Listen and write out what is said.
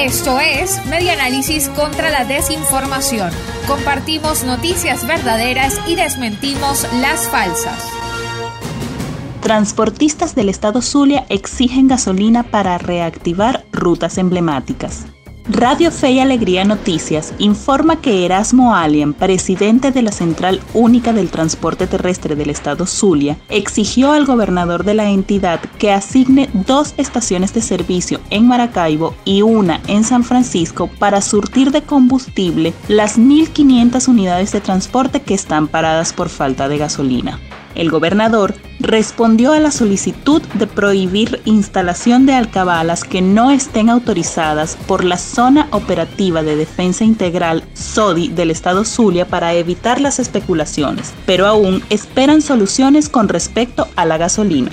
Esto es Medianálisis contra la desinformación. Compartimos noticias verdaderas y desmentimos las falsas. Transportistas del estado Zulia exigen gasolina para reactivar rutas emblemáticas. Radio Fe y Alegría Noticias informa que Erasmo Alien, presidente de la Central Única del Transporte Terrestre del Estado Zulia, exigió al gobernador de la entidad que asigne dos estaciones de servicio en Maracaibo y una en San Francisco para surtir de combustible las 1.500 unidades de transporte que están paradas por falta de gasolina. El gobernador respondió a la solicitud de prohibir instalación de alcabalas que no estén autorizadas por la Zona Operativa de Defensa Integral SODI del Estado Zulia para evitar las especulaciones, pero aún esperan soluciones con respecto a la gasolina.